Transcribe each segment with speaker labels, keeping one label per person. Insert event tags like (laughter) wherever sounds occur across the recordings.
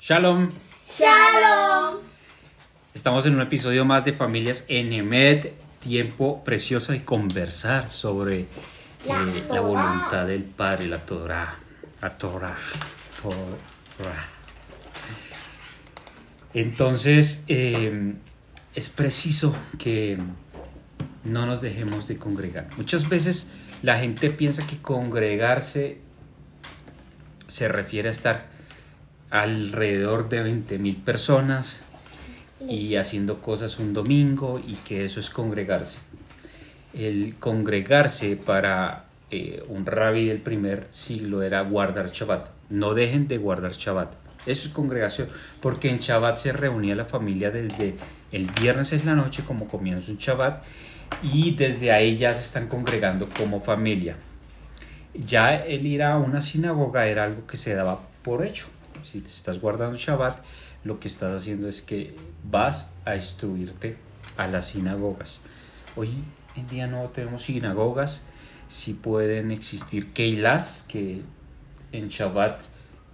Speaker 1: Shalom.
Speaker 2: Shalom.
Speaker 1: Estamos en un episodio más de Familias Enemed, tiempo precioso de conversar sobre
Speaker 2: La
Speaker 1: eh, la voluntad del Padre, la Torah, la Torah, Torah. Entonces, eh, es preciso que no nos dejemos de congregar. Muchas veces la gente piensa que congregarse se refiere a estar alrededor de 20 mil personas y haciendo cosas un domingo y que eso es congregarse. El congregarse para eh, un rabí del primer siglo era guardar Shabbat. No dejen de guardar Shabbat. Eso es congregación, porque en Shabbat se reunía la familia desde el viernes en la noche como comienza un Shabbat y desde ahí ya se están congregando como familia. Ya el ir a una sinagoga era algo que se daba por hecho. Si te estás guardando Shabbat, lo que estás haciendo es que vas a instruirte a las sinagogas. Hoy en día no tenemos sinagogas, sí pueden existir keilas que en Shabbat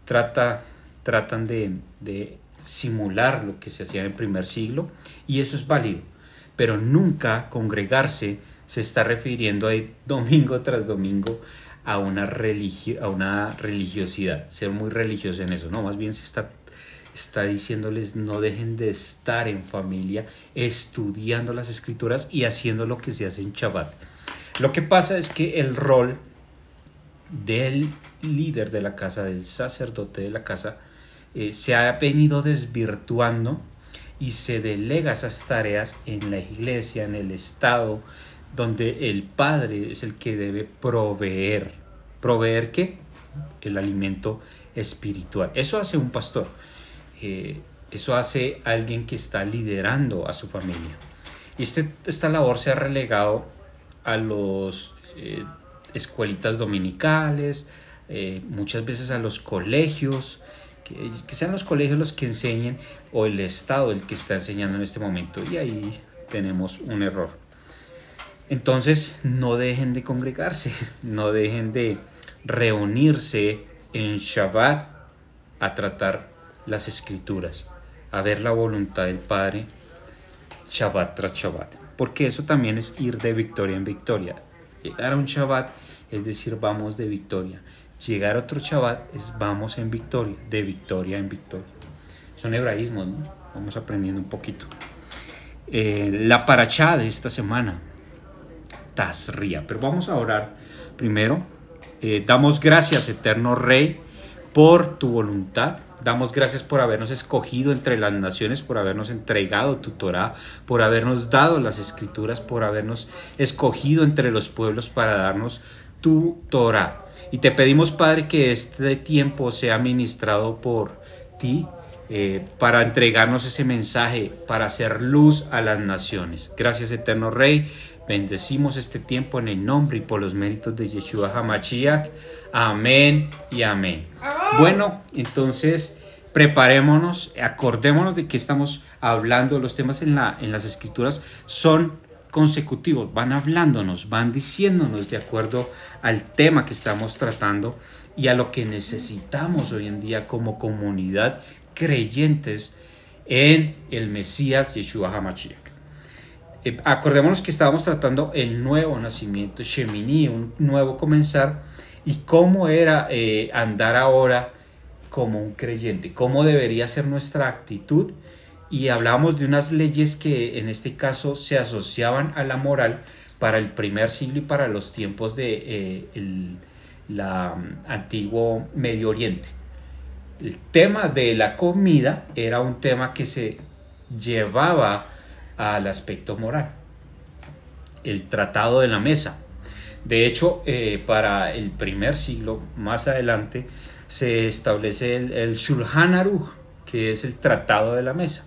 Speaker 1: trata, tratan de, de simular lo que se hacía en el primer siglo y eso es válido, pero nunca congregarse se está refiriendo ahí domingo tras domingo a una, religio, a una religiosidad, ser muy religioso en eso, no, más bien se está, está diciéndoles no dejen de estar en familia, estudiando las escrituras y haciendo lo que se hace en Shabbat. Lo que pasa es que el rol del líder de la casa, del sacerdote de la casa, eh, se ha venido desvirtuando y se delega esas tareas en la iglesia, en el Estado, donde el padre es el que debe proveer. ¿Proveer qué? El alimento espiritual. Eso hace un pastor. Eh, eso hace alguien que está liderando a su familia. Y este, esta labor se ha relegado a los eh, escuelitas dominicales, eh, muchas veces a los colegios, que, que, sean los colegios los que enseñen o el Estado el que está enseñando en este momento. Y ahí tenemos un error. Entonces no dejen de congregarse, (laughs) no dejen de reunirse en Shabbat a tratar las escrituras, a ver la voluntad del Padre Shabbat tras Shabbat. Porque eso también es ir de victoria en victoria. Llegar a un Shabbat es decir, vamos de victoria. Llegar a otro Shabbat es vamos en victoria, de victoria en victoria. Son hebraísmos, ¿no? Vamos aprendiendo un poquito. Eh, la paracha de esta semana, Tazria. Pero vamos a orar primero. Eh, damos gracias, eterno Rey, por tu voluntad. Damos gracias por habernos escogido entre las naciones, por habernos entregado tu Torah, por habernos dado las escrituras, por habernos escogido entre los pueblos para darnos tu Torah. Y te pedimos, Padre, que este tiempo sea ministrado por ti eh, para entregarnos ese mensaje, para hacer luz a las naciones. Gracias, eterno Rey. Bendecimos este tiempo en el nombre y por los méritos de Yeshua Hamashiach. Amén y amén. Bueno, entonces preparémonos, acordémonos de que estamos hablando, los temas en, la, en las escrituras son consecutivos, van hablándonos, van diciéndonos de acuerdo al tema que estamos tratando y a lo que necesitamos hoy en día como comunidad creyentes en el Mesías Yeshua HaMashiach. Eh, acordémonos que estábamos tratando el nuevo nacimiento, Shemini, un nuevo comenzar, y cómo era eh, andar ahora como un creyente, cómo debería ser nuestra actitud y hablábamos de unas leyes que en este caso se asociaban a la moral para el primer siglo y para los tiempos de eh, el um, antiguo Medio Oriente. El tema de la comida era un tema que se llevaba al aspecto moral. El tratado de la mesa. De hecho, eh, para el primer siglo, más adelante, se establece el, el Shulchan Aruch, que es el tratado de la mesa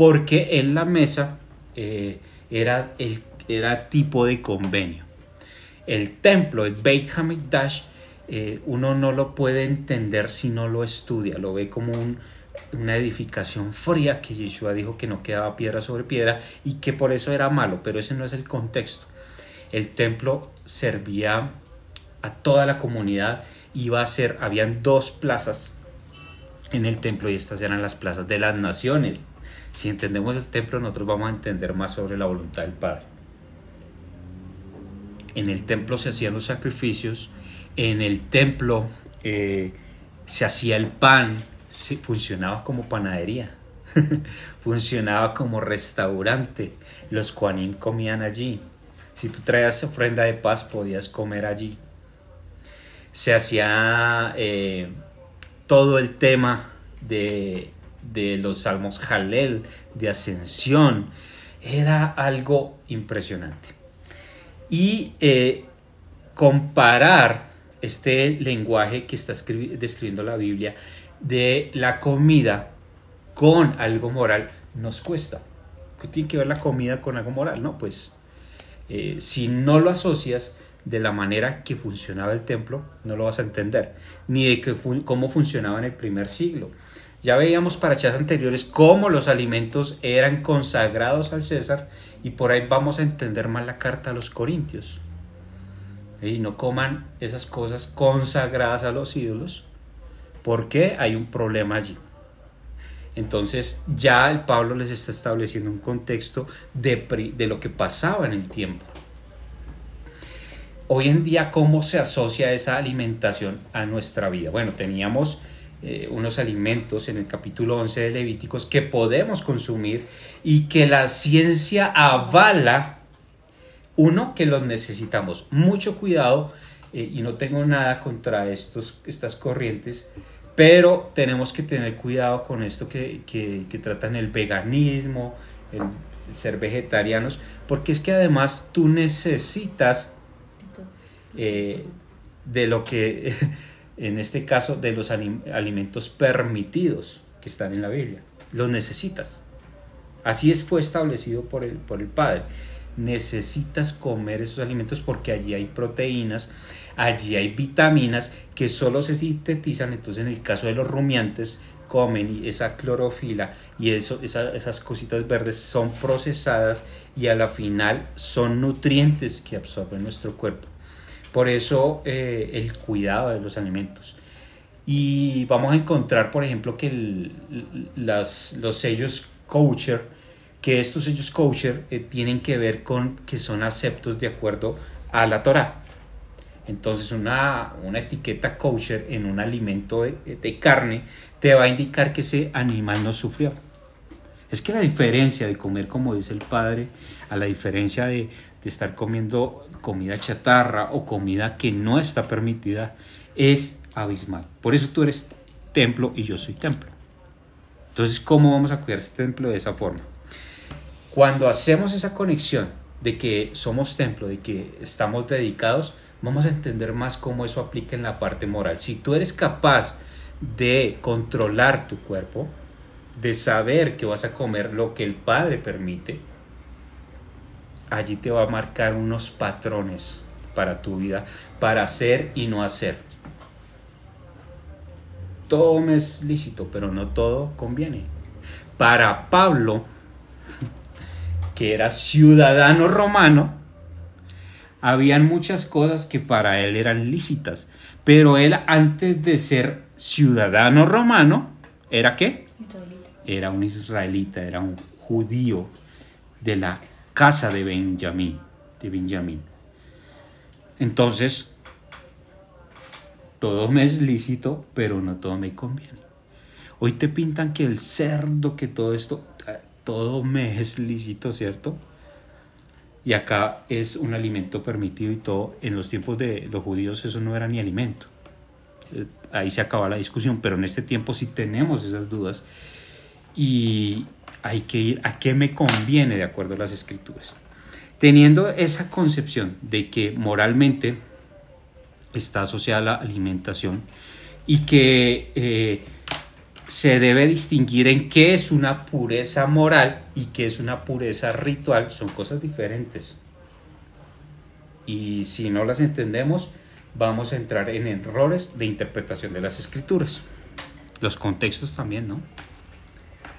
Speaker 1: porque en la mesa eh, era, el, era tipo de convenio. El templo, el Beit Hamikdash, eh, uno no lo puede entender si no lo estudia, lo ve como un, una edificación fría que Yeshua dijo que no quedaba piedra sobre piedra y que por eso era malo, pero ese no es el contexto. El templo servía a toda la comunidad, iba a ser, habían dos plazas en el templo y estas eran las plazas de las naciones. Si entendemos el templo, nosotros vamos a entender más sobre la voluntad del Padre. En el templo se hacían los sacrificios, en el templo eh, se hacía el pan, funcionaba como panadería, (laughs) funcionaba como restaurante, los Kuanim comían allí. Si tú traías ofrenda de paz, podías comer allí. Se hacía eh, todo el tema de, los salmos Jalel, de ascensión. Era algo impresionante. Y eh, comparar este lenguaje que está describiendo la Biblia de la comida con algo moral nos cuesta. ¿Qué tiene que ver la comida con algo moral? No, pues eh, si no lo asocias de la manera que funcionaba el templo, no lo vas a entender, ni de que cómo funcionaba en el primer siglo. Ya veíamos para chas anteriores cómo los alimentos eran consagrados al César y por ahí vamos a entender más la carta a los Corintios. Y no coman esas cosas consagradas a los ídolos porque hay un problema allí. Entonces ya el Pablo les está estableciendo un contexto de, de lo que pasaba en el tiempo. Hoy en día, ¿cómo se asocia esa alimentación a nuestra vida? Bueno, teníamos eh, unos alimentos en el capítulo 11 de Levíticos que podemos consumir y que la ciencia avala, uno, que los necesitamos. Mucho cuidado, eh, y no tengo nada contra estos, estas corrientes, pero tenemos que tener cuidado con esto que, que, tratan el veganismo, el, ser vegetarianos, porque es que además tú necesitas eh, de lo que (laughs) en este caso de los alimentos permitidos que están en la Biblia. Los necesitas. Así es, fue establecido por el, por el Padre. Necesitas comer esos alimentos porque allí hay proteínas, allí hay vitaminas que solo se sintetizan. Entonces, en el caso de los rumiantes, comen esa clorofila y eso, esas cositas verdes son procesadas y a la final son nutrientes que absorbe nuestro cuerpo. Por eso eh, el cuidado de los alimentos. Y vamos a encontrar, por ejemplo, que las, los sellos kosher, que estos sellos kosher eh, tienen que ver con que son aceptos de acuerdo a la Torah. Entonces una, una etiqueta kosher en un alimento de, de, carne te va a indicar que ese animal no sufrió. Es que la diferencia de comer como dice el Padre, a la diferencia de, de estar comiendo comida chatarra o comida que no está permitida es abismal. Por eso tú eres templo y yo soy templo. Entonces, ¿cómo vamos a cuidar este templo de esa forma? Cuando hacemos esa conexión de que somos templo, de que estamos dedicados, vamos a entender más cómo eso aplica en la parte moral. Si tú eres capaz de controlar tu cuerpo, de saber que vas a comer lo que el Padre permite, allí te va a marcar unos patrones para tu vida, para hacer y no hacer. Todo me es lícito, pero no todo conviene. Para Pablo, que era ciudadano romano, habían muchas cosas que para él eran lícitas, pero él antes de ser ciudadano romano, ¿era qué? Era un israelita, era un judío de la casa de Benjamín, de Benjamín. Entonces, todo me es lícito, pero no todo me conviene. Hoy te pintan que el cerdo, que todo esto, todo me es lícito, ¿cierto? Y acá es un alimento permitido y todo. En los tiempos de los judíos eso no era ni alimento. Eh, ahí se acaba la discusión, pero en este tiempo sí tenemos esas dudas. Y, hay que ir a qué me conviene de acuerdo a las escrituras. Teniendo esa concepción de que moralmente está asociada la alimentación y que eh, se debe distinguir en qué es una pureza moral y qué es una pureza ritual, son cosas diferentes. Y si no las entendemos, vamos a entrar en errores de interpretación de las escrituras. Los contextos también, ¿no?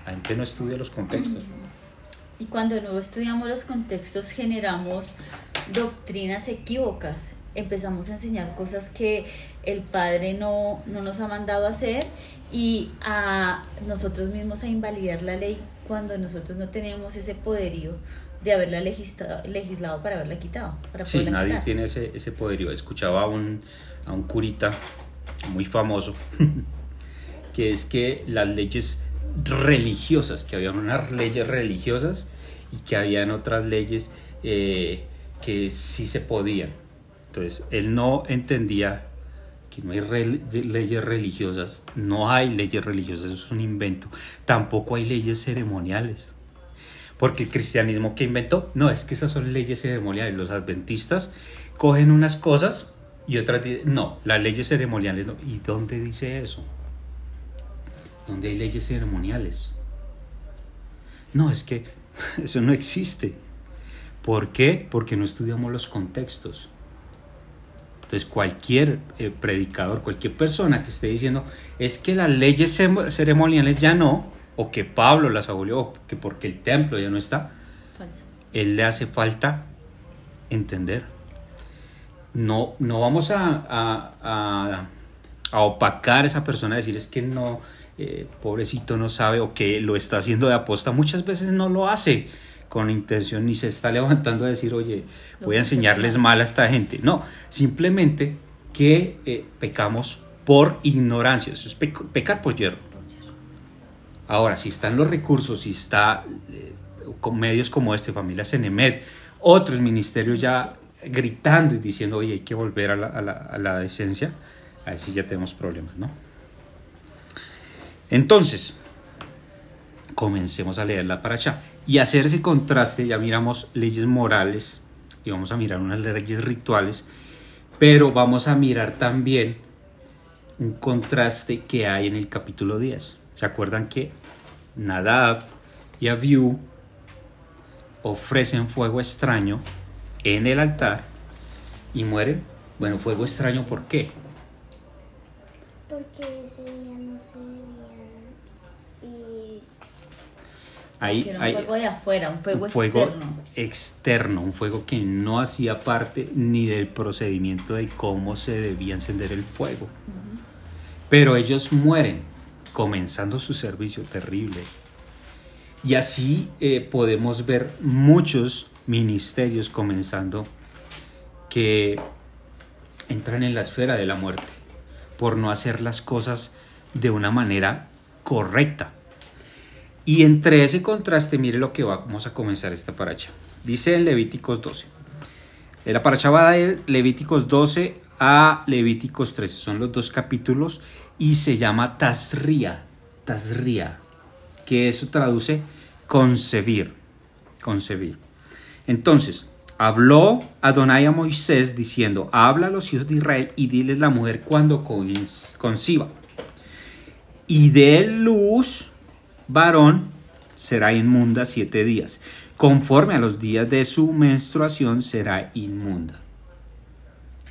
Speaker 1: La gente no estudia los contextos.
Speaker 3: Y cuando no estudiamos los contextos generamos doctrinas equívocas empezamos a enseñar cosas que el Padre no, no nos ha mandado a hacer y a nosotros mismos a invalidar la ley cuando nosotros no tenemos ese poderío de haberla legislado, legislado para haberla quitado. Para
Speaker 1: Sí, nadie
Speaker 3: quitar.
Speaker 1: tiene ese, ese poderío. Escuchaba a un, a un curita muy famoso (laughs) que es que las leyes religiosas, que habían unas leyes religiosas y que habían otras leyes eh, que sí se podían. Entonces, él no entendía que no hay leyes religiosas, no hay leyes religiosas, eso es un invento. Tampoco hay leyes ceremoniales. Porque el cristianismo que inventó, no, es que esas son leyes ceremoniales. Los adventistas cogen unas cosas y otras dicen, no, las leyes ceremoniales no. ¿Y dónde dice eso? ¿Dónde hay leyes ceremoniales? No, es que (laughs) eso no existe. ¿Por qué? Porque no estudiamos los contextos. Entonces cualquier eh, predicador, cualquier persona que esté diciendo es que las leyes ceremoniales ya no, o que Pablo las abolió, o que porque el templo ya no está,
Speaker 3: Falso.
Speaker 1: él le hace falta entender. No, no vamos a, a, a- a opacar a esa persona, decir es que no, eh, pobrecito no sabe o que lo está haciendo de aposta. Muchas veces no lo hace con intención ni se está levantando a decir, oye, voy a enseñarles mal a esta gente. No, simplemente que eh, pecamos por ignorancia. Eso es pec- pecar por hierro. Ahora, si están los recursos, si está eh, con medios como este, Familia Cenemed, otros ministerios ya gritando y diciendo, oye, hay que volver a la, a la, a la decencia, ahí sí ya tenemos problemas, ¿no? Entonces, comencemos a leerla para allá y hacer ese contraste, ya miramos leyes morales y vamos a mirar unas leyes rituales, pero vamos a mirar también un contraste que hay en el capítulo 10. ¿Se acuerdan que Nadab y Abiú ofrecen fuego extraño en el altar y mueren? Bueno, fuego extraño, ¿por qué?
Speaker 2: Porque ese día no se debían y
Speaker 1: Ahí,
Speaker 3: Que era un
Speaker 1: hay
Speaker 3: fuego de afuera, un fuego,
Speaker 1: un fuego
Speaker 3: externo.
Speaker 1: externo, un fuego que no hacía parte ni del procedimiento de cómo se debía encender el fuego. Pero ellos mueren comenzando su servicio terrible. Y así eh, podemos ver muchos ministerios comenzando que entran en la esfera de la muerte por no hacer las cosas de una manera correcta. Y entre ese contraste, mire lo que vamos a comenzar esta paracha. Dice en Levíticos 12. La paracha va de Levíticos 12 a Levíticos 13. Son los dos capítulos y se llama Tazría. Tazría. Que eso traduce concebir. Concebir. Entonces, habló Adonai a Moisés diciendo, habla a los hijos de Israel y diles la mujer cuando con- conciba. Y de luz varón será inmunda siete días. Conforme a los días de su menstruación será inmunda.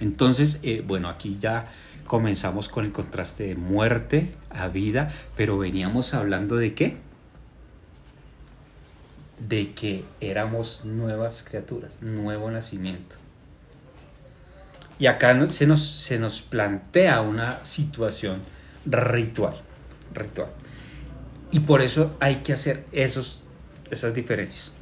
Speaker 1: Entonces, eh, bueno, aquí ya comenzamos con el contraste de muerte a vida, pero veníamos hablando de qué? De que éramos nuevas criaturas, nuevo nacimiento. Y acá se, nos, se nos plantea una situación ritual, ritual. Y por eso hay que hacer esos, esas diferencias.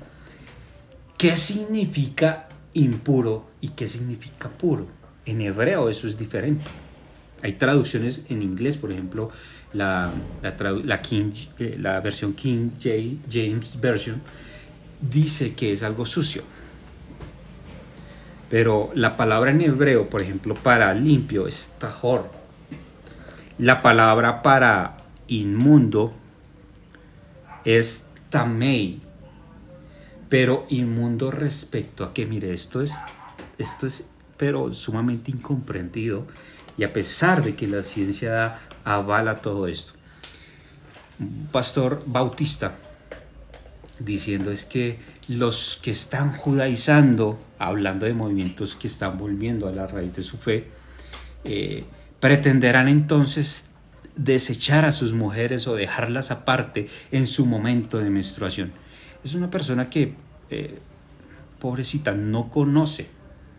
Speaker 1: ¿Qué significa impuro y qué significa puro? En hebreo eso es diferente. Hay traducciones en inglés, por ejemplo, la, la, la King, eh, la versión King James Version dice que es algo sucio. Pero la palabra en hebreo, por ejemplo, para limpio es tahor. La palabra para inmundo es tamei. Pero inmundo respecto a que, mire, esto es, esto es, pero sumamente incomprendido. Y a pesar de que la ciencia avala todo esto. Pastor bautista diciendo es que los que están judaizando, hablando de movimientos que están volviendo a la raíz de su fe, eh, pretenderán entonces desechar a sus mujeres o dejarlas aparte en su momento de menstruación. Es una persona que, eh, pobrecita, no conoce,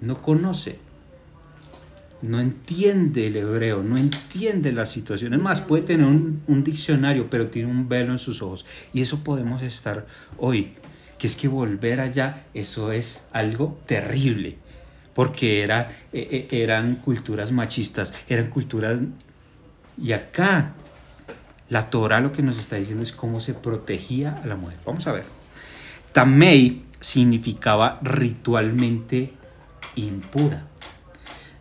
Speaker 1: no conoce no entiende el hebreo, no entiende la situación. Es más, puede tener un, un diccionario, pero tiene un velo en sus ojos. Y eso podemos estar hoy. Que es que volver allá, eso es algo terrible. Porque era, eh, eh, eran culturas machistas, eran culturas... Y acá, la Torah lo que nos está diciendo es cómo se protegía a la mujer. Vamos a ver. Tamei significaba ritualmente impura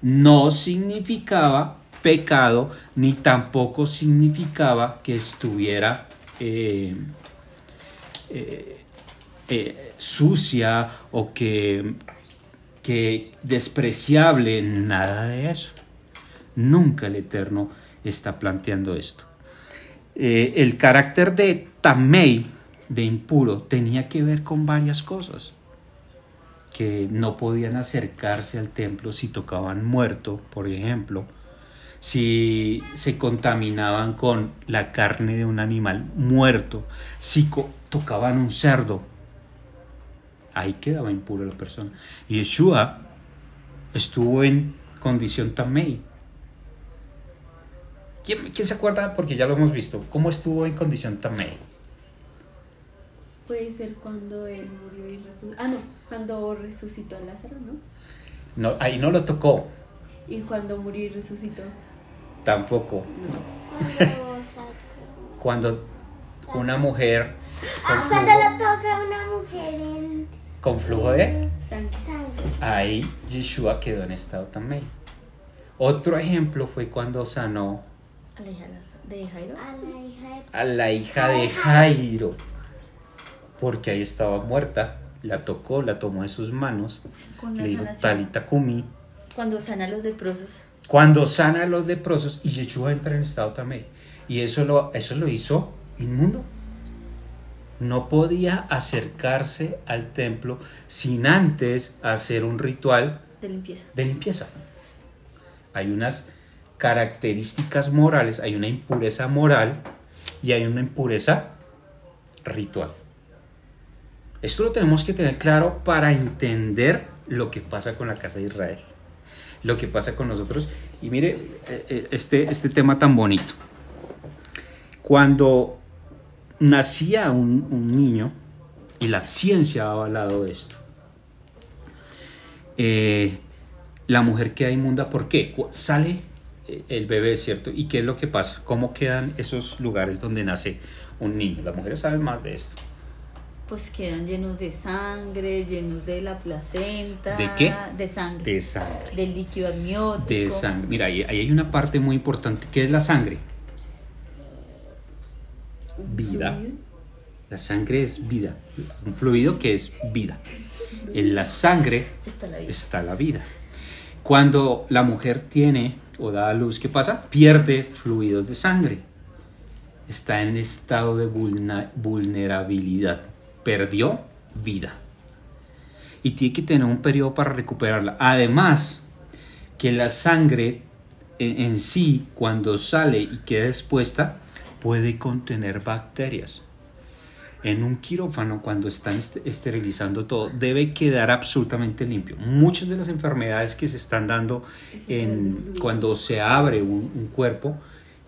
Speaker 1: no significaba pecado ni tampoco significaba que estuviera eh, eh, eh, sucia o que, que despreciable, nada de eso. Nunca el Eterno está planteando esto. el carácter de Tamei, de impuro, tenía que ver con varias cosas que no podían acercarse al templo si tocaban muerto, por ejemplo, si se contaminaban con la carne de un animal muerto, si tocaban un cerdo, ahí quedaba impuro la persona. Y Yeshua estuvo en condición tamei. ¿Quién, ¿Quién, se acuerda? Porque ya lo hemos visto. ¿Cómo estuvo en condición tamei?
Speaker 4: Puede ser cuando él murió y resucitó. Ah, no, cuando resucitó a Lázaro, ¿no?
Speaker 1: No, ahí no lo tocó.
Speaker 4: ¿Y cuando murió y resucitó?
Speaker 1: Tampoco. cuando una mujer.
Speaker 2: Ah, cuando lo toca una mujer en.
Speaker 1: Con flujo de
Speaker 2: sangre.
Speaker 1: Ahí Yeshua quedó en estado también. Otro ejemplo fue cuando sanó
Speaker 3: a la hija de Jairo.
Speaker 1: A la hija de Jairo porque ahí estaba muerta, la tocó, la tomó en sus manos,
Speaker 3: Con la
Speaker 1: le dijo
Speaker 3: sanación.
Speaker 1: Talita Kumi.
Speaker 3: Cuando sana a los leprosos.
Speaker 1: Cuando sana a los leprosos y Yeshua entra en estado también. Y eso lo, eso lo hizo inmundo. No podía acercarse al templo sin antes hacer un ritual
Speaker 3: De limpieza.
Speaker 1: de limpieza. Hay unas características morales, hay una impureza moral y hay una impureza ritual. Esto lo tenemos que tener claro para entender lo que pasa con la casa de Israel, lo que pasa con nosotros. Y mire eh, eh, este, este tema tan bonito. Cuando nacía un, niño, y la ciencia ha avalado esto, eh, la mujer queda inmunda, ¿por qué? Sale el bebé, ¿cierto? ¿Y qué es lo que pasa? ¿Cómo quedan esos lugares donde nace un niño? Las mujeres saben más de esto.
Speaker 3: Pues quedan llenos de sangre, llenos de la placenta.
Speaker 1: ¿De qué?
Speaker 3: De sangre.
Speaker 1: De sangre.
Speaker 3: Del líquido amniótico.
Speaker 1: De sangre. Mira, ahí, ahí hay una parte muy importante. ¿Qué es la sangre? Vida. La sangre es vida. Un fluido que es vida. En la sangre
Speaker 3: Está la vida.
Speaker 1: está la vida. Cuando la mujer tiene o da a luz, ¿qué pasa? Pierde fluidos de sangre. Está en estado de vulnerabilidad. Perdió vida. Y tiene que tener un periodo para recuperarla. Además, que la sangre en sí, cuando sale y queda expuesta, puede contener bacterias. En un quirófano, cuando están est- esterilizando todo, debe quedar absolutamente limpio. Muchas de las enfermedades que se están dando en, cuando se abre un, un cuerpo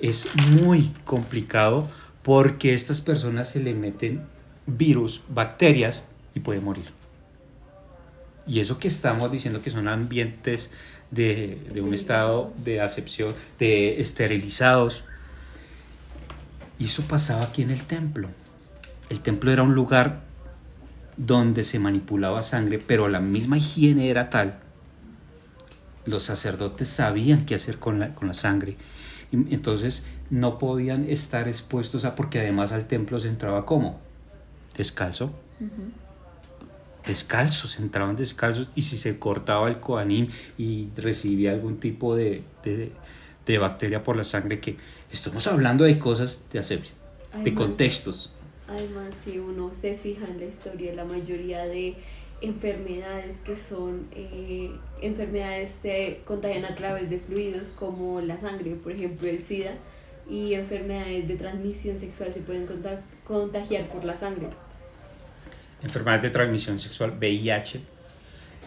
Speaker 1: es muy complicado porque a estas personas se le meten virus, bacterias y puede morir. Y eso que estamos diciendo que son ambientes de, de un estado de acepción, de esterilizados. Y eso pasaba aquí en el templo. El templo era un lugar donde se manipulaba sangre, pero la misma higiene era tal. Los sacerdotes sabían qué hacer con la, con la sangre. Entonces no podían estar expuestos a, porque además al templo se entraba como descalzo. Descalzos, entraban descalzos y si se cortaba el coanim y recibía algún tipo de, de, de bacteria por la sangre, que estamos hablando de cosas de asepsia, de contextos.
Speaker 4: Además, si uno se fija en la historia, la mayoría de enfermedades que son eh, enfermedades se contagian a través de fluidos como la sangre, por ejemplo el SIDA, y enfermedades de transmisión sexual se pueden conta- contagiar por la sangre.
Speaker 1: enfermedades de transmisión sexual, VIH,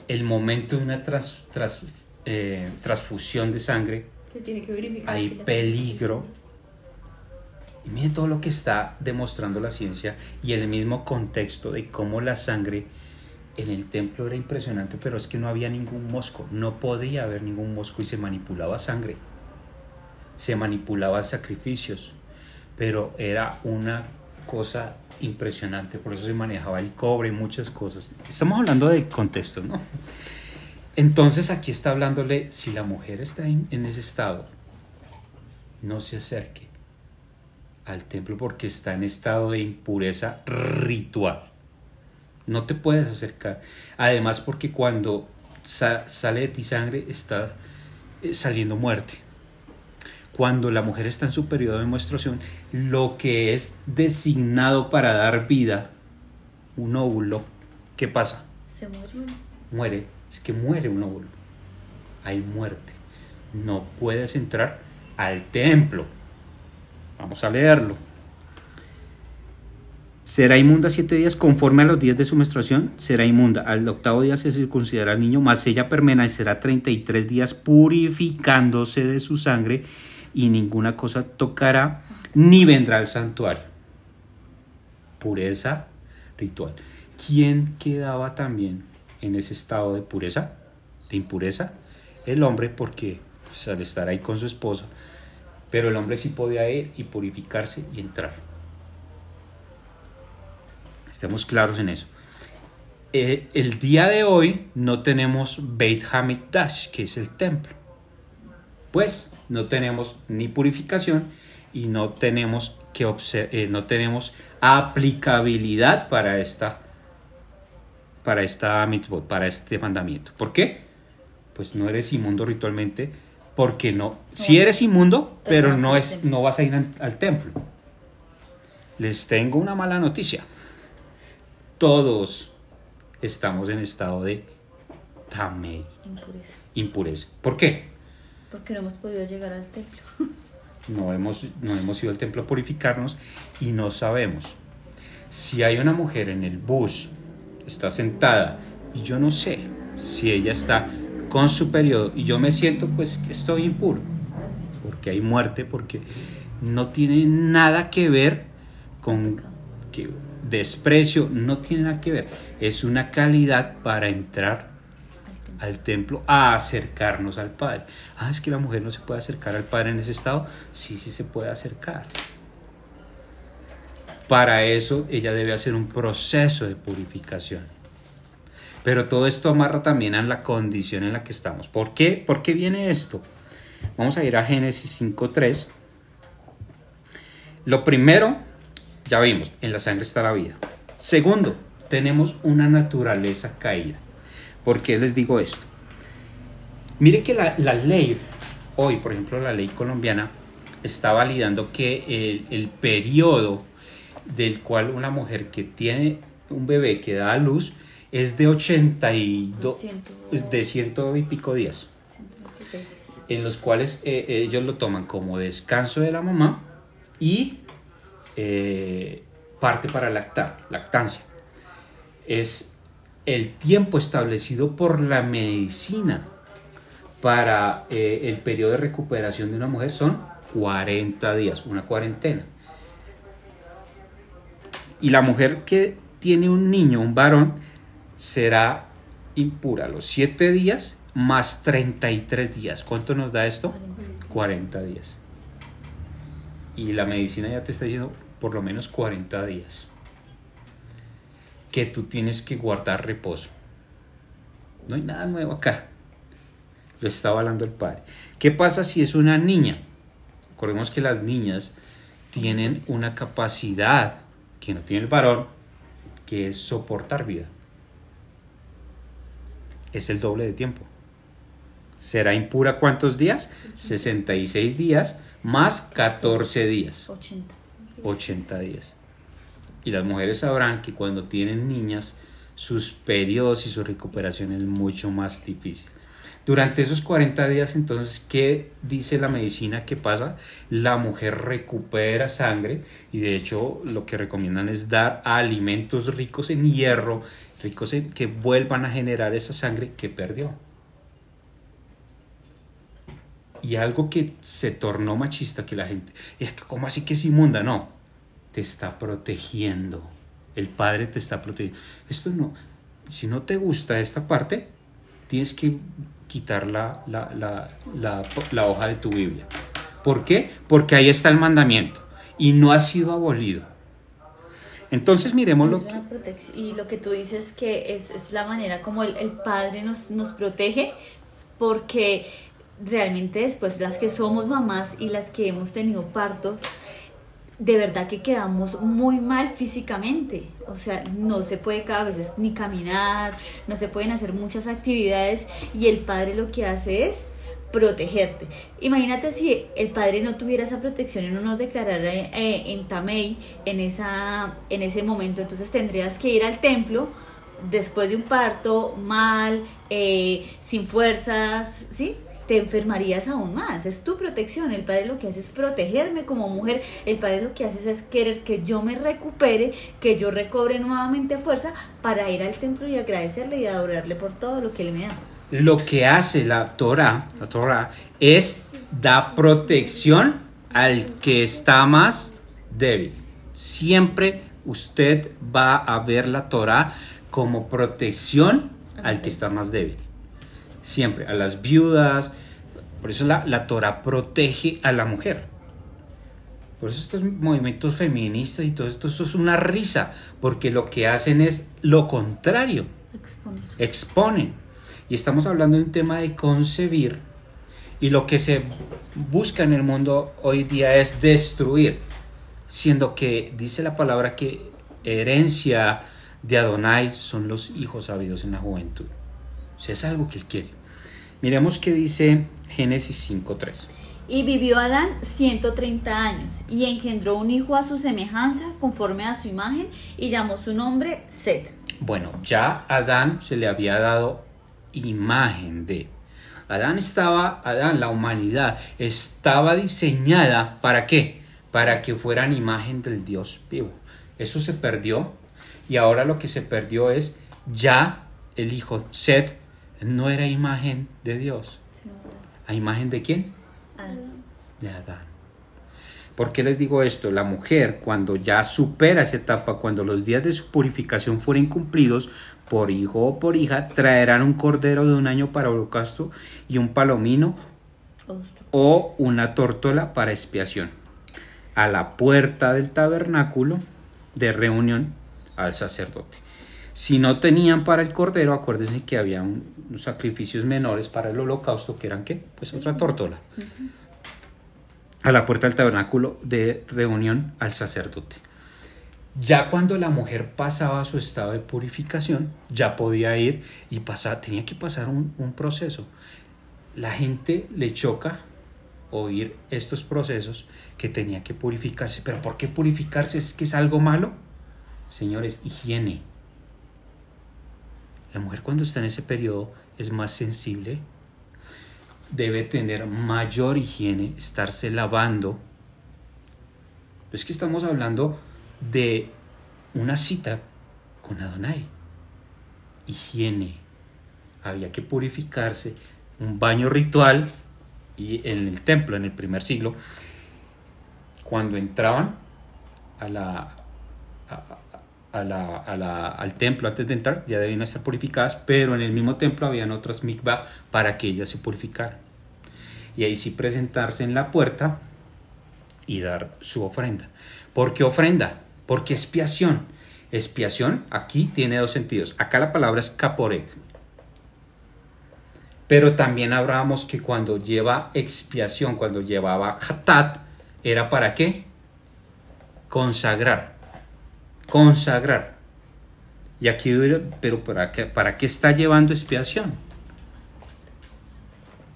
Speaker 1: el momento de una tras- tras- eh, transfusión de sangre,
Speaker 4: Se tiene que verificar.
Speaker 1: hay
Speaker 4: que
Speaker 1: peligro. Y mire todo lo que está demostrando la ciencia y el mismo contexto de cómo la sangre en el templo era impresionante, pero es que no había ningún mosco, no podía haber ningún mosco y se manipulaba sangre, se manipulaba sacrificios, pero era una cosa impresionante, por eso se manejaba el cobre muchas cosas. Estamos hablando de contexto, ¿no? Entonces aquí está hablándole, si la mujer está en ese estado, no se acerque al templo porque está en estado de impureza ritual. No te puedes acercar. Además porque cuando sa- sale de ti sangre está eh, saliendo muerte. Cuando la mujer está en su periodo de menstruación, lo que es designado para dar vida, un óvulo, ¿qué pasa?
Speaker 3: Se murió.
Speaker 1: muere, es que muere un óvulo. Hay muerte. No puedes entrar al templo. Vamos a leerlo. Será inmunda siete días conforme a los días de su menstruación. Será inmunda. Al octavo día se circuncidará al niño, mas ella permanecerá 33 días purificándose de su sangre y ninguna cosa tocará ni vendrá al santuario. Pureza ritual. ¿Quién quedaba también en ese estado de pureza, de impureza? El hombre, porque pues, al estar ahí con su esposa, pero el hombre sí podía ir y purificarse y entrar. Estemos claros en eso. Eh, el día de hoy no tenemos Beit Hamikdash, que es el templo. Pues no tenemos ni purificación y no tenemos que eh, no tenemos aplicabilidad para esta para esta mitzvot, para este mandamiento. ¿Por qué? Pues no eres inmundo ritualmente, porque no, si eres inmundo,
Speaker 3: Pero
Speaker 1: pero
Speaker 3: no
Speaker 1: es no vas a ir al, al templo. Les tengo una mala noticia. Todos estamos en estado de tamei,
Speaker 3: Impureza.
Speaker 1: impureza. ¿Por qué?
Speaker 3: Porque no hemos podido llegar al templo. (laughs)
Speaker 1: no hemos, no hemos ido al templo a purificarnos y no sabemos. Si hay una mujer en el bus, está sentada y yo no sé si ella está con su periodo y yo me siento pues que estoy impuro, porque hay muerte, porque no tiene nada que ver con que desprecio, no tiene nada que ver. Es una calidad para entrar al templo a acercarnos al Padre. Ah, es que la mujer no se puede acercar al Padre en ese estado. Sí, sí se puede acercar. Para eso ella debe hacer un proceso de purificación. Pero todo esto amarra también a la condición en la que estamos. ¿Por qué? ¿Por qué viene esto? Vamos a ir a Génesis 5.3. Lo primero, ya vimos, en la sangre está la vida. Segundo, tenemos una naturaleza caída. ¿Por qué les digo esto? Mire que la, la ley, hoy por ejemplo la ley colombiana, está validando que el, el periodo del cual una mujer que tiene un bebé que da a luz es de 82,
Speaker 3: Ciento-
Speaker 1: de ciento y pico días,
Speaker 3: 126 días.
Speaker 1: en los cuales eh, ellos lo toman como descanso de la mamá y eh, parte para lactar, lactancia. Es el tiempo establecido por la medicina para eh, el periodo de recuperación de una mujer son 40 días, una cuarentena. Y la mujer que tiene un niño, un varón, será impura los 7 días más 33 días. ¿Cuánto nos da esto? 40 días. Y la medicina ya te está diciendo por lo menos 40 días. Que tú tienes que guardar reposo. No hay nada nuevo acá. Lo está avalando el padre. ¿Qué pasa si es una niña? Recordemos que las niñas tienen una capacidad que no tiene el varón, que es soportar vida. Es el doble de tiempo. ¿Será impura cuántos días? 66 días más 14 días.
Speaker 3: 80.
Speaker 1: 80 días. Y las mujeres sabrán que cuando tienen niñas, sus periodos y su recuperación es mucho más difícil. Durante esos 40 días, entonces, ¿qué dice la medicina que pasa? La mujer recupera sangre y de hecho lo que recomiendan es dar alimentos ricos en hierro, ricos en que vuelvan a generar esa sangre que perdió. y algo que se tornó machista, que la gente, es que ¿cómo así que es inmunda? No, te está protegiendo. El Padre te está protegiendo. Esto no, si no te gusta esta parte, tienes que quitar la, la, la, la hoja de tu Biblia. ¿Por qué? Porque ahí está el mandamiento y no ha sido abolido. Entonces miremos lo
Speaker 3: protección. Y lo que tú dices que es, es la manera como el, el Padre nos, nos protege, porque realmente después las que somos mamás y las que hemos tenido partos, de verdad que quedamos muy mal físicamente. O sea, no se puede cada vez ni caminar, no se pueden hacer muchas actividades y el padre lo que hace es protegerte. Imagínate si el padre no tuviera esa protección y no nos declarara eh, en Tamei en, esa, en ese momento, entonces tendrías que ir al templo después de un parto, mal, eh, sin fuerzas, ¿sí? te enfermarías aún más. Es tu protección. El Padre lo que hace es protegerme como mujer. El Padre lo que hace es querer que yo me recupere, que yo recobre nuevamente fuerza para ir al templo y agradecerle y adorarle por todo lo que Él me da.
Speaker 1: Lo que hace la Torah, la Torah es da protección al que está más débil. Siempre usted va a ver la Torah como protección al que está más débil. Siempre, a las viudas. Por eso la, la Torah protege a la mujer. Por eso estos movimientos feministas y todo esto, eso es una risa, porque lo que hacen es lo contrario
Speaker 3: Exponer.
Speaker 1: exponen. Y estamos hablando de un tema de concebir. Y lo que se busca en el mundo hoy día es destruir. Siendo que dice la palabra que herencia de Adonai son los hijos habidos en la juventud. O sea, es algo que él quiere. Miremos qué dice Génesis 5.3.
Speaker 3: Y vivió Adán 130 años y engendró un hijo a su semejanza conforme a su imagen y llamó su nombre Set.
Speaker 1: Bueno, ya Adán se le había dado imagen de. Adán estaba, Adán, la humanidad, estaba diseñada para qué? Para que fueran imagen del Dios vivo. Eso se perdió y ahora lo que se perdió es ya el hijo Set no era imagen de Dios. ¿A imagen de quién? De Adán. ¿Por qué les digo esto? La mujer, cuando ya supera esa etapa, cuando los días de su purificación fueren cumplidos, por hijo o por hija, traerán un cordero de un año para holocausto y un palomino o una tórtola para expiación. A la puerta del tabernáculo de reunión al sacerdote. Si no tenían para el cordero, acuérdense que había un- unos sacrificios menores para el holocausto, que eran qué? Pues otra tórtola. A la puerta del tabernáculo de reunión al sacerdote. Ya cuando la mujer pasaba su estado de purificación, ya podía ir y pasar, tenía que pasar un, un proceso. La gente le choca oír estos procesos que tenía que purificarse. ¿Pero por qué purificarse? ¿Es que es algo malo? Señores, higiene. La mujer cuando está en ese periodo es más sensible, debe tener mayor higiene, estarse lavando. Es que estamos hablando de una cita con Adonai. Higiene. Había que purificarse, un baño ritual y en el templo en el primer siglo cuando entraban a la, a- la- a la- al templo antes de entrar ya debían estar purificadas, pero en el mismo templo habían otras mikvah para que ellas se purificaran. Y ahí sí presentarse en la puerta y dar su ofrenda. ¿Por qué ofrenda? Porque expiación. Expiación aquí tiene dos sentidos. Acá la palabra es caporet. Pero también hablábamos que cuando lleva expiación, cuando llevaba hatat, ¿era para qué? Consagrar. Consagrar. Y aquí, pero ¿para qué, ¿para qué está llevando expiación?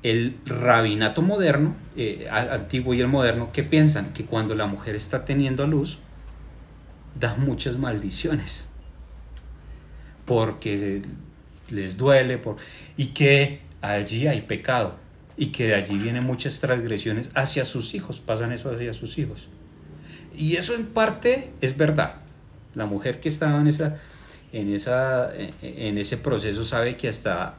Speaker 1: El rabinato moderno, eh, antiguo y el moderno, ¿qué piensan? Que cuando la mujer está teniendo a luz, da muchas maldiciones. Porque les duele, por, y que allí hay pecado, y que de allí vienen muchas transgresiones hacia sus hijos, pasan eso hacia sus hijos. Y eso en parte es verdad. La mujer que estaba en, esa, en, esa, en- ese proceso sabe que hasta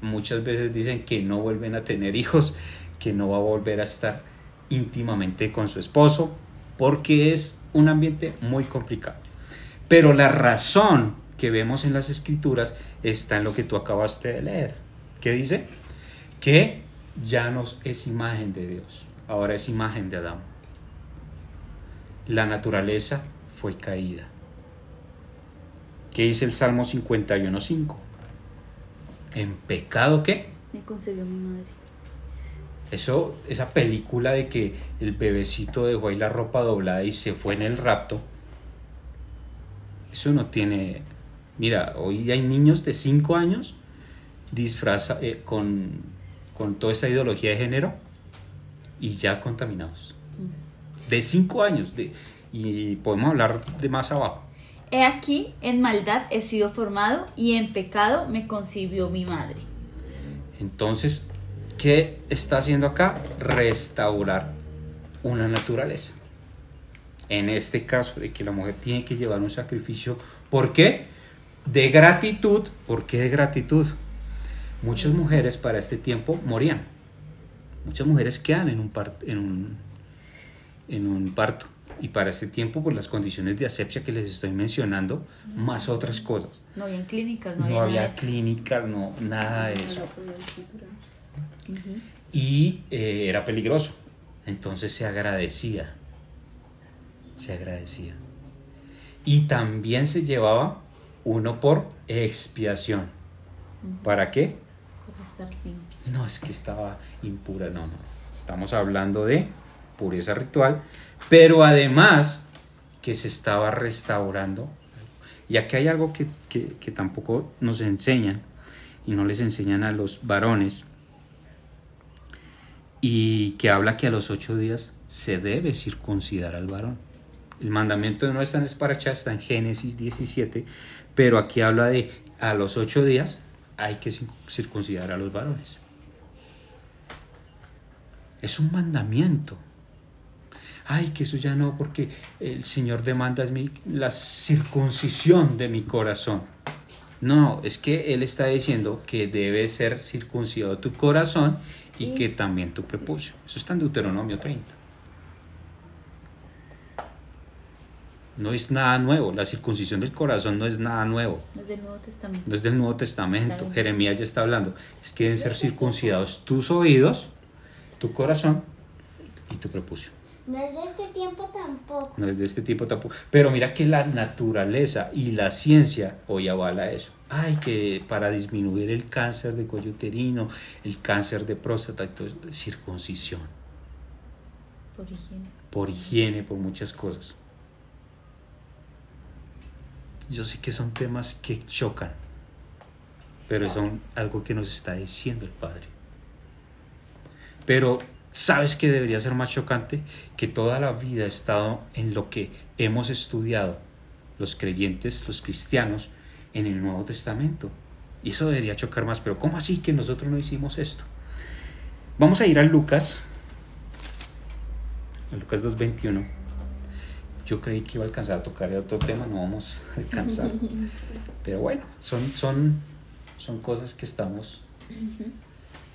Speaker 1: muchas veces dicen que no vuelven a tener hijos, que no va a volver a estar íntimamente con su esposo porque es un ambiente muy complicado. Pero la razón que vemos en las escrituras está en lo que tú acabaste de leer. ¿Qué dice? Que ya no es imagen de Dios, ahora es imagen de Adán. La naturaleza fue caída. ¿Qué dice el Salmo 51.5? ¿En pecado qué?
Speaker 3: Me concedió mi madre.
Speaker 1: Eso, esa película de que el bebecito dejó ahí la ropa doblada y se fue en el rapto, eso no tiene... Mira, hoy hay niños de 5 años disfraza, eh, con, con toda esta ideología de género y ya contaminados. De 5 años, de, y podemos hablar de más abajo.
Speaker 3: He aquí, en maldad he sido formado y en pecado me concibió mi madre.
Speaker 1: Entonces, ¿qué está haciendo acá? Restaurar una naturaleza. En este caso, de que la mujer tiene que llevar un sacrificio. ¿Por qué? De gratitud. ¿Por qué de gratitud? Muchas mujeres para este tiempo morían. Muchas mujeres quedan en un, parto, en un, en un parto. Y para este tiempo, por las condiciones de asepsia que les estoy mencionando, más otras cosas.
Speaker 3: No había clínicas, no,
Speaker 1: No
Speaker 3: había, nada
Speaker 1: había
Speaker 3: de eso.
Speaker 1: clínicas, no, nada de
Speaker 4: No
Speaker 1: eso. Y eh, era peligroso. Entonces se agradecía, se agradecía. Y también se llevaba uno por expiación. ¿Para qué?
Speaker 3: Estar.
Speaker 1: No, es que estaba impura, no, no. Estamos hablando de pureza ritual, pero además que se estaba restaurando. Y aquí hay algo que, que- que tampoco nos enseñan y no les enseñan a los varones y que habla que a los ocho días se debe circuncidar al varón. El mandamiento no está en Esparachá, está en Génesis 17, pero aquí habla de a los ocho días hay que cir- circuncidar a los varones. Es un mandamiento. Ay, que eso ya no, porque el Señor demanda la circuncisión de mi corazón. No, es que Él está diciendo que debe ser circuncidado tu corazón y que también tu prepucio. Eso está en Deuteronomio 30. No es nada nuevo, la circuncisión del corazón no es nada nuevo.
Speaker 3: No es del Nuevo Testamento.
Speaker 1: No es del Nuevo Testamento. Jeremías ya está hablando. Es que deben ser circuncidados tus oídos, tu corazón y tu prepucio.
Speaker 2: No es de este tiempo tampoco.
Speaker 1: No es de este tipo tampoco. Pero mira que la naturaleza y la ciencia hoy avala eso. Ay, que para disminuir el cáncer de cuello uterino, el cáncer de próstata, eso, circuncisión.
Speaker 3: Por higiene.
Speaker 1: Por higiene, por muchas cosas. Yo sé que son temas que chocan, pero son algo que nos está diciendo el Padre. Pero, ¿sabes qué debería ser más chocante? Que toda la vida ha estado en lo que hemos estudiado los creyentes, los cristianos, en el Nuevo Testamento. Y eso debería chocar más, pero ¿cómo así que nosotros no hicimos esto? Vamos a ir a Lucas, a Lucas 2.21. Yo creí que iba a alcanzar a tocar otro tema, no vamos a alcanzar. (laughs) Pero bueno, son, son, son cosas que estamos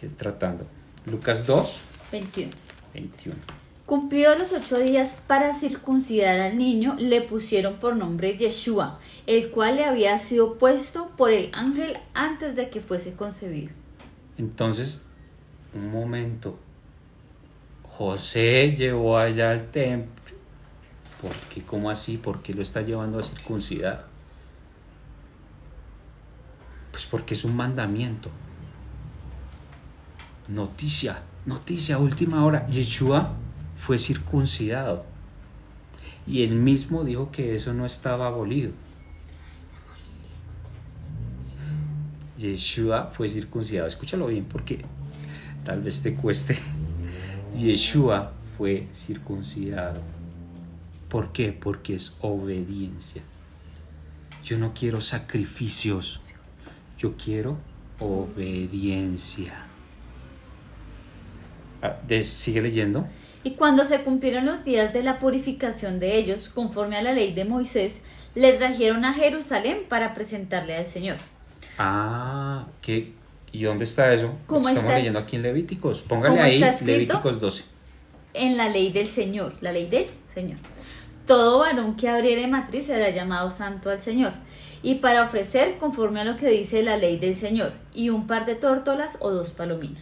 Speaker 1: eh, tratando. Lucas 2,
Speaker 3: 21.
Speaker 1: 21.
Speaker 3: Cumplidos los ocho días para circuncidar al niño, le pusieron por nombre Yeshua, el cual le había sido puesto por el ángel antes de que fuese concebido.
Speaker 1: Entonces, un momento. José llevó allá al templo. ¿Por qué? ¿Cómo así? ¿Por qué lo está llevando a circuncidar? Pues porque es un mandamiento. Noticia, noticia, última hora. Yeshua fue circuncidado. Y él mismo dijo que eso no estaba abolido. Yeshua fue circuncidado. Escúchalo bien porque tal vez te cueste. Yeshua fue circuncidado. ¿Por qué? Porque es obediencia. Yo no quiero sacrificios. Yo quiero obediencia. De- sigue leyendo.
Speaker 3: Y cuando se cumplieron los días de la purificación de ellos, conforme a la ley de Moisés, le trajeron a Jerusalén para presentarle al Señor.
Speaker 1: Ah, que ¿Y dónde está eso?
Speaker 3: ¿Cómo
Speaker 1: estamos
Speaker 3: está-
Speaker 1: leyendo aquí en Levíticos. Póngale
Speaker 3: ¿Cómo
Speaker 1: ahí? Levíticos 12.
Speaker 3: en la ley del Señor, la ley del Señor. Todo varón que abriere matriz será llamado santo al Señor. Y para ofrecer conforme a lo que dice la ley del Señor, y un par de tórtolas o dos palominos.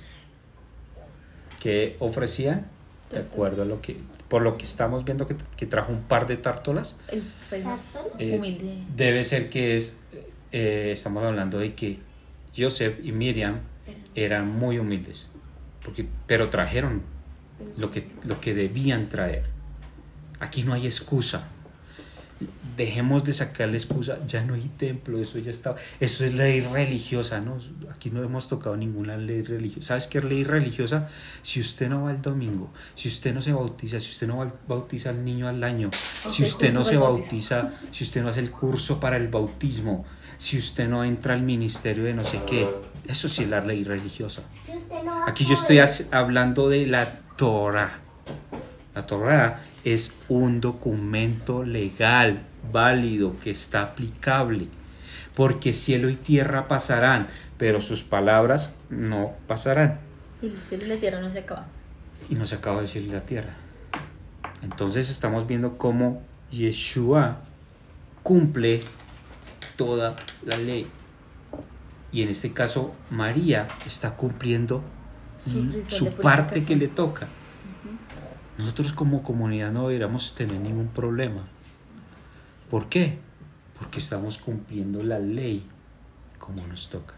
Speaker 1: Que ofrecían de acuerdo a lo que por lo que estamos viendo que, que trajo un par de tártolas
Speaker 2: ¿Tártolas?
Speaker 1: eh, debe ser que es eh, estamos hablando de que Joseph y Miriam eran muy humildes porque pero trajeron lo que lo que debían traer. Aquí no hay excusa dejemos de sacar la excusa, ya no hay templo, eso ya está, eso es ley religiosa, ¿no? Aquí no hemos tocado ninguna ley religiosa. ¿Sabes qué es ley religiosa? Si usted no va el domingo, si usted no se bautiza, si usted no ba- bautiza al niño al año, si usted no se
Speaker 3: bautismo.
Speaker 1: bautiza, si usted no hace el curso para el bautismo, si usted no entra al ministerio de no sé qué, eso sí es la ley religiosa. Aquí yo estoy hablando de la Torah. La Torah es un documento legal, válido, que está aplicable. Porque cielo y tierra pasarán, pero sus palabras no pasarán.
Speaker 3: Y el cielo y la tierra no se acaban.
Speaker 1: Y no se acaba el cielo y la tierra. Entonces estamos viendo cómo Yeshua cumple toda la ley. Y en este caso, María está cumpliendo
Speaker 3: Su
Speaker 1: parte que le toca. Nosotros como comunidad no deberíamos tener ningún problema. ¿Por qué? Porque estamos cumpliendo la ley como nos toca.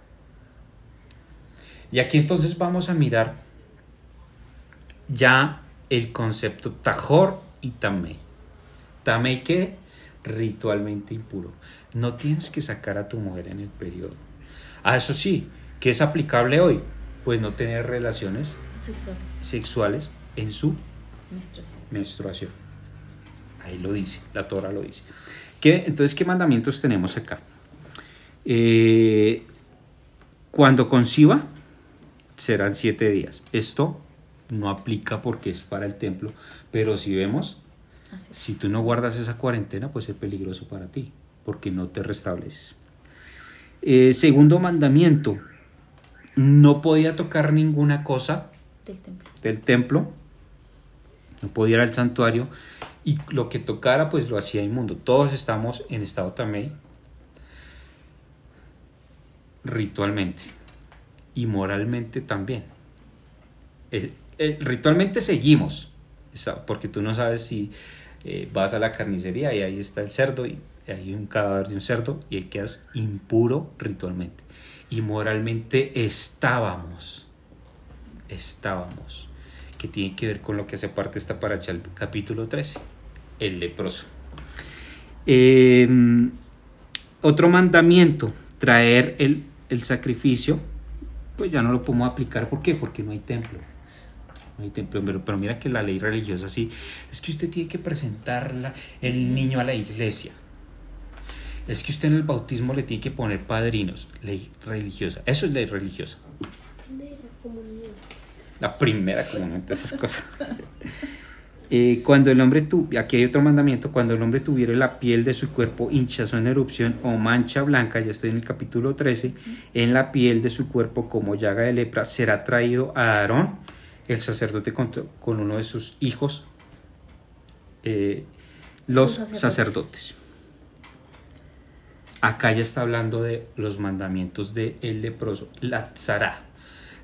Speaker 1: Y aquí entonces vamos a mirar ya el concepto tajor y tamei. Tamei que ritualmente impuro. No tienes que sacar a tu mujer en el periodo. Ah, eso sí, que es aplicable hoy, pues no tener relaciones
Speaker 3: Sexuales.
Speaker 1: sexuales en su
Speaker 3: Menstruación.
Speaker 1: menstruación. Ahí lo dice, la Torah lo dice. ¿Qué, entonces, ¿qué mandamientos tenemos acá? Eh, cuando conciba, serán siete días. Esto no aplica porque es para el templo, pero si vemos,
Speaker 3: Así
Speaker 1: si tú no guardas esa cuarentena, pues es peligroso para ti, porque no te restableces. Eh, segundo mandamiento, no podía tocar ninguna cosa
Speaker 3: Del templo.
Speaker 1: del templo, no podía ir al santuario y lo que tocara pues lo hacía inmundo. Todos estamos en estado tamei ritualmente y moralmente también. Eh, eh, ritualmente seguimos, porque tú no sabes si eh, vas a la carnicería y ahí está el cerdo y hay un cadáver de un cerdo y ahí quedas impuro ritualmente. Y moralmente estábamos, estábamos, que tiene que ver con lo que hace parte esta paracha, el capítulo 13, el leproso. Eh, otro mandamiento, traer el, el sacrificio, pues ya no lo podemos aplicar. ¿Por qué? Porque no hay templo. No hay templo. Pero, pero mira que la ley religiosa sí, es que usted tiene que presentar el niño a la iglesia. Es que usted en el bautismo le tiene que poner padrinos. Ley religiosa. Eso es ley religiosa.
Speaker 2: de comunión.
Speaker 1: La primera comunión, todas esas cosas. (laughs) Eh, cuando el hombre tu, aquí hay otro mandamiento, cuando el hombre tuviera la piel de su cuerpo hinchazón, erupción o mancha blanca, ya estoy en el capítulo 13, en la piel de su cuerpo como llaga de lepra, será traído a Aarón, el sacerdote, con, con uno de sus hijos, eh, los
Speaker 3: Los
Speaker 1: sacerdotes.
Speaker 3: sacerdotes.
Speaker 1: Acá ya está hablando de los mandamientos de el leproso, la tzara.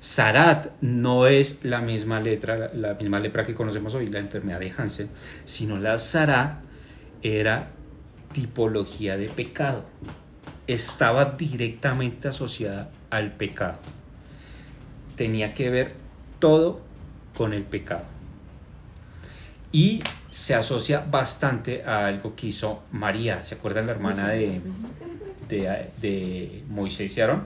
Speaker 1: Zarat no es la misma letra, la, misma lepra que conocemos hoy, la enfermedad de Hansen, sino la Zarat era tipología de pecado. Estaba directamente asociada al pecado. Tenía que ver todo con el pecado. Y se asocia bastante a algo que hizo María. ¿Se acuerdan la hermana de, de, de Moisés y Aarón?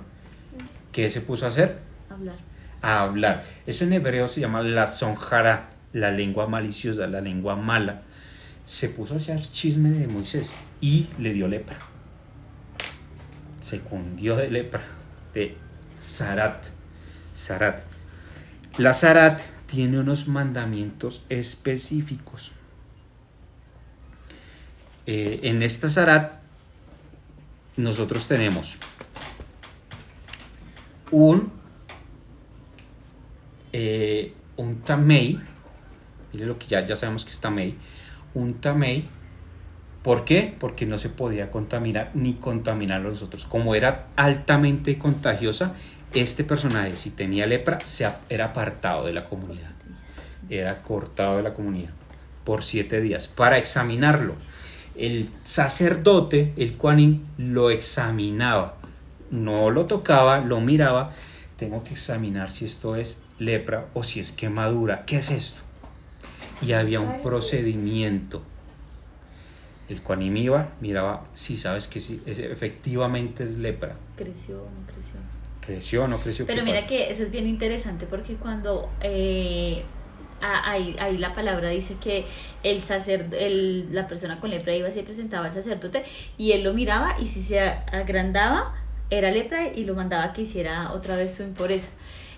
Speaker 1: ¿Qué se puso a hacer?
Speaker 3: Hablar.
Speaker 1: a hablar. Eso en hebreo se llama la sonjara, la lengua maliciosa, la lengua mala. Se puso a hacer chisme de Moisés y le dio lepra. Se cundió de lepra, de Zarat. Zarat. La Zarat tiene unos mandamientos específicos. Eh, en esta Zarat nosotros tenemos un eh, un tamei, mire lo que ya, ya sabemos que es tamei, un tamei, ¿por qué? Porque no se podía contaminar ni contaminar a los otros. Como era altamente contagiosa, este personaje, si tenía lepra, se era apartado de la comunidad, era cortado de la comunidad por siete días para examinarlo. El sacerdote, el Kuanin, lo examinaba, no lo tocaba, lo miraba. Tengo que examinar si esto es lepra o si es quemadura. ¿Qué es esto? Y había un procedimiento. El Kuanin iba, miraba si sabes que sí, es- efectivamente es lepra.
Speaker 3: Creció, no creció.
Speaker 1: ¿Creció no creció?
Speaker 3: Pero
Speaker 1: ¿Qué
Speaker 3: mira
Speaker 1: pasa?
Speaker 3: que eso es bien interesante porque cuando eh, ahí, ahí la palabra dice que el sacer, el, la persona con lepra iba y se presentaba al sacerdote y él lo miraba y si se agrandaba era lepra y lo mandaba que hiciera otra vez su impureza.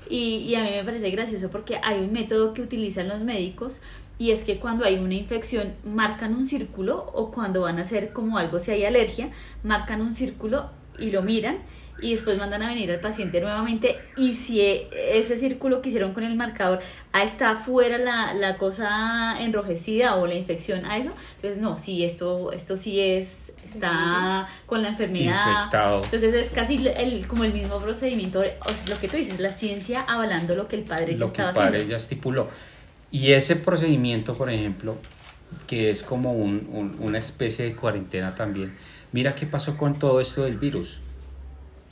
Speaker 3: Y, y a mí me parece gracioso porque hay un método que utilizan los médicos y es que cuando hay una infección marcan un círculo o cuando van a hacer como algo si hay alergia, marcan un círculo y lo miran y después mandan a venir al paciente nuevamente y si e- ese círculo que hicieron con el marcador ah, está fuera la, la cosa enrojecida o la infección a eso, entonces no, sí, esto, esto sí es, está con la enfermedad.
Speaker 1: Infectado.
Speaker 3: Entonces es casi el, como el mismo procedimiento, o sea, lo que tú dices, la ciencia avalando lo que el padre ya
Speaker 1: lo que
Speaker 3: estaba
Speaker 1: el padre
Speaker 3: haciendo.
Speaker 1: ya estipuló. Y ese procedimiento, por ejemplo, que es como un- un- una especie de cuarentena también, mira qué pasó con todo esto del virus.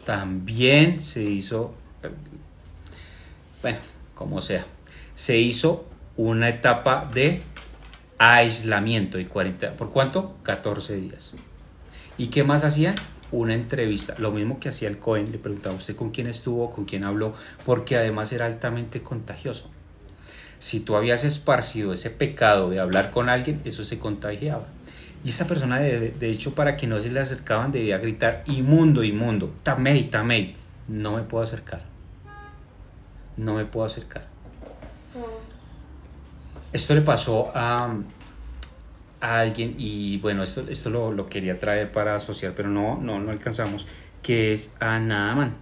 Speaker 1: También se hizo, bueno, como sea, se hizo una etapa de aislamiento y cuarentena. ¿Por cuánto? 14 días. ¿Y qué más hacían? Una entrevista. Lo mismo que hacía el Cohen, le preguntaba usted con quién estuvo, con quién habló, porque además era altamente contagioso. Si tú habías esparcido ese pecado de hablar con alguien, eso se contagiaba. Y esta persona, de, de hecho, para que no se le acercaban, debía gritar, inmundo, inmundo, tamei, tamei. No me puedo acercar. No me puedo acercar. Esto le pasó a, a alguien y bueno, esto, esto lo, lo quería traer para asociar, pero no, no, no alcanzamos, que es a Naaman.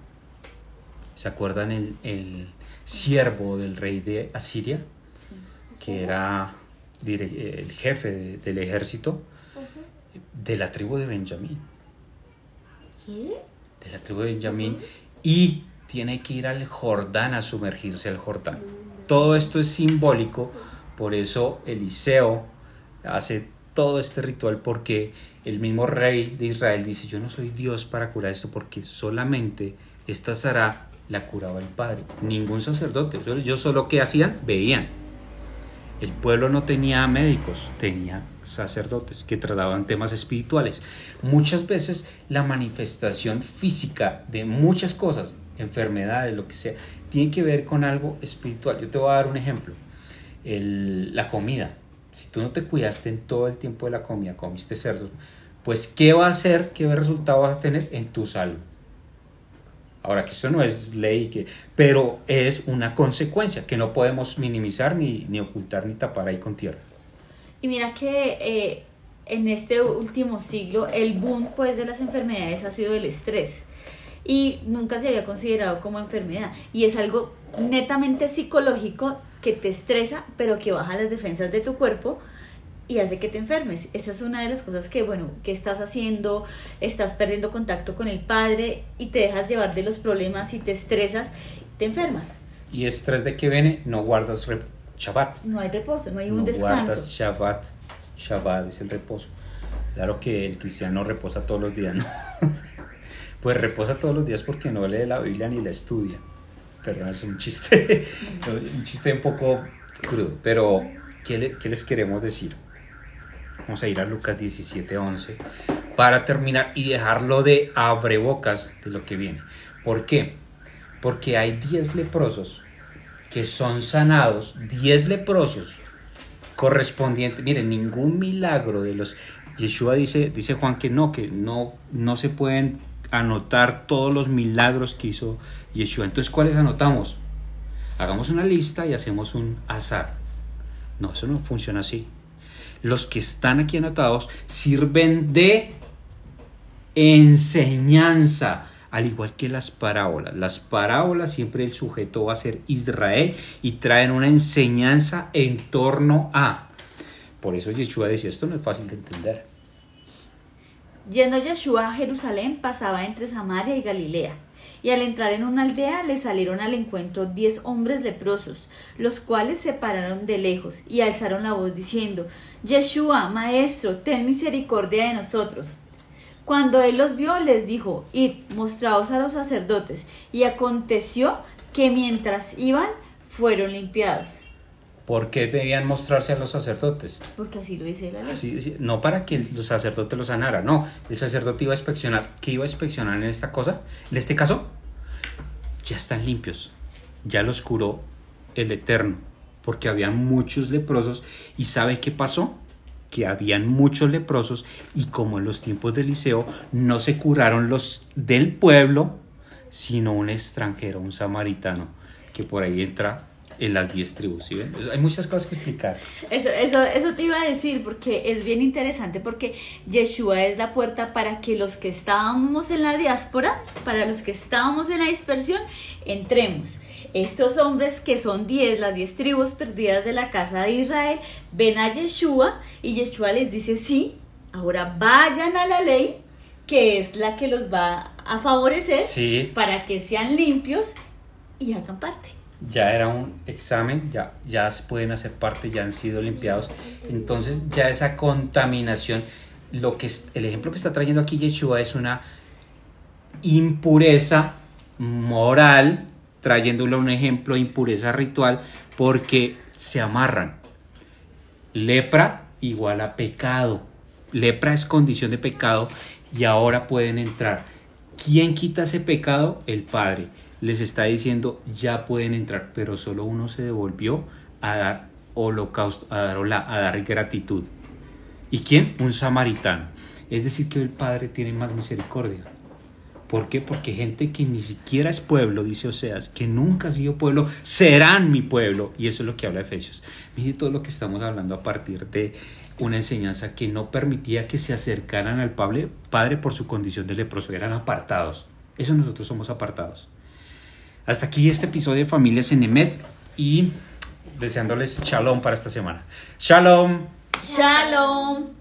Speaker 1: ¿Se acuerdan el, el siervo del rey de Asiria?
Speaker 3: Sí.
Speaker 1: que era el jefe de- del ejército de la tribu de Benjamín,
Speaker 2: ¿Qué?
Speaker 1: de la tribu de Benjamín, y tiene que ir al Jordán a sumergirse al Jordán. Todo esto es simbólico, por eso Eliseo hace todo este ritual porque el mismo rey de Israel dice, yo no soy Dios para curar esto porque solamente esta Sara la curaba el Padre, ningún sacerdote. Ellos solo que hacían, veían. El pueblo no tenía médicos, tenía sacerdotes que trataban temas espirituales. Muchas veces la manifestación física de muchas cosas, enfermedades, lo que sea, tiene que ver con algo espiritual. Yo te voy a dar un ejemplo. La comida. Si tú no te cuidaste en todo el tiempo de la comida, comiste cerdos, pues ¿qué va a hacer? ¿Qué resultado vas a tener en tu salud? Ahora que esto no es ley, que, pero es una consecuencia que no podemos minimizar ni, ni ocultar ni tapar ahí con tierra.
Speaker 3: Y mira que eh, en este último siglo el boom pues de las enfermedades ha sido el estrés y nunca se había considerado como enfermedad y es algo netamente psicológico que te estresa pero que baja las defensas de tu cuerpo y hace que te enfermes. Esa es una de las cosas que, bueno, que estás haciendo, estás perdiendo contacto con el padre y te dejas llevar de los problemas y te estresas, te enfermas.
Speaker 1: Y estrés de que viene, no guardas Shabbat.
Speaker 3: No hay reposo, no hay un
Speaker 1: no
Speaker 3: descanso.
Speaker 1: guardas Shabbat. Shabbat es el reposo. Claro que el cristiano reposa todos los días, ¿no? (laughs) pues reposa todos los días porque no lee la Biblia ni la estudia. Perdón, es un chiste, (laughs) un chiste un poco crudo. Pero, ¿qué, le- qué les queremos decir? Vamos a ir a Lucas 17, 11 para terminar y dejarlo de abrebocas de lo que viene. ¿Por qué? Porque hay 10 leprosos que son sanados, 10 leprosos correspondientes. Miren, ningún milagro de los... Yeshua dice, dice Juan que no, que no, no se pueden anotar todos los milagros que hizo Yeshua. Entonces, ¿cuáles anotamos? Hagamos una lista y hacemos un azar. No, eso no funciona así. Los que están aquí anotados sirven de enseñanza al igual que las parábolas. Las parábolas siempre el sujeto va a ser Israel y traen una enseñanza en torno a. Por eso Yeshua decía, esto no es fácil de entender.
Speaker 3: Yendo Yeshua a Jerusalén, pasaba entre Samaria y Galilea. Y al entrar en una aldea le salieron al encuentro diez hombres leprosos, los cuales se pararon de lejos y alzaron la voz diciendo, Yeshua, Maestro, ten misericordia de nosotros. Cuando él los vio, les dijo, Id, mostraos a los sacerdotes. Y aconteció que mientras iban, fueron limpiados.
Speaker 1: ¿Por qué debían mostrarse a los sacerdotes?
Speaker 3: Porque así lo dice la ley.
Speaker 1: No para que los sacerdotes los sanara, no. El sacerdote iba a inspeccionar. ¿Qué iba a inspeccionar en esta cosa? En este caso, ya están limpios. Ya los curó el Eterno. Porque había muchos leprosos. ¿Y sabe qué pasó? Que habían muchos leprosos. Y como en los tiempos de Eliseo, no se curaron los del pueblo, sino un extranjero, un samaritano, que por ahí entra en las diez tribus. ¿sí ven? Hay muchas cosas que explicar.
Speaker 3: Eso, eso, eso te iba a decir porque es bien interesante porque Yeshua es la puerta para que los que estábamos en la diáspora, para los que estábamos en la dispersión, entremos. Estos hombres que son 10, las 10 tribus perdidas de la casa de Israel, ven a Yeshua y Yeshua les dice, sí, ahora vayan a la ley, que es la que los va a favorecer
Speaker 1: Sí.
Speaker 3: para que sean limpios y hagan parte.
Speaker 1: Ya era un examen, ya, ya pueden hacer parte, ya han sido limpiados. Entonces ya esa contaminación, lo que es, el ejemplo que está trayendo aquí Yeshua es una impureza moral, trayéndolo un ejemplo de impureza ritual, porque se amarran. Lepra igual a pecado. Lepra es condición de pecado y ahora pueden entrar. ¿Quién quita ese pecado? El Padre. Les está diciendo, ya pueden entrar, pero solo uno se devolvió a dar holocausto, a dar, hola- a dar gratitud. ¿Y quién? Un samaritano. Es decir, que el Padre tiene más misericordia. ¿Por qué? Porque gente que ni siquiera es pueblo, dice Oseas, que nunca ha sido pueblo, serán mi pueblo. Y eso es lo que habla Efesios. Mire todo lo que estamos hablando a partir de una enseñanza que no permitía que se acercaran al Padre, por su condición de leproso, eran apartados. Eso nosotros somos apartados. Hasta aquí este episodio de Familias en Emet y deseándoles shalom para esta semana. Shalom.
Speaker 3: Shalom.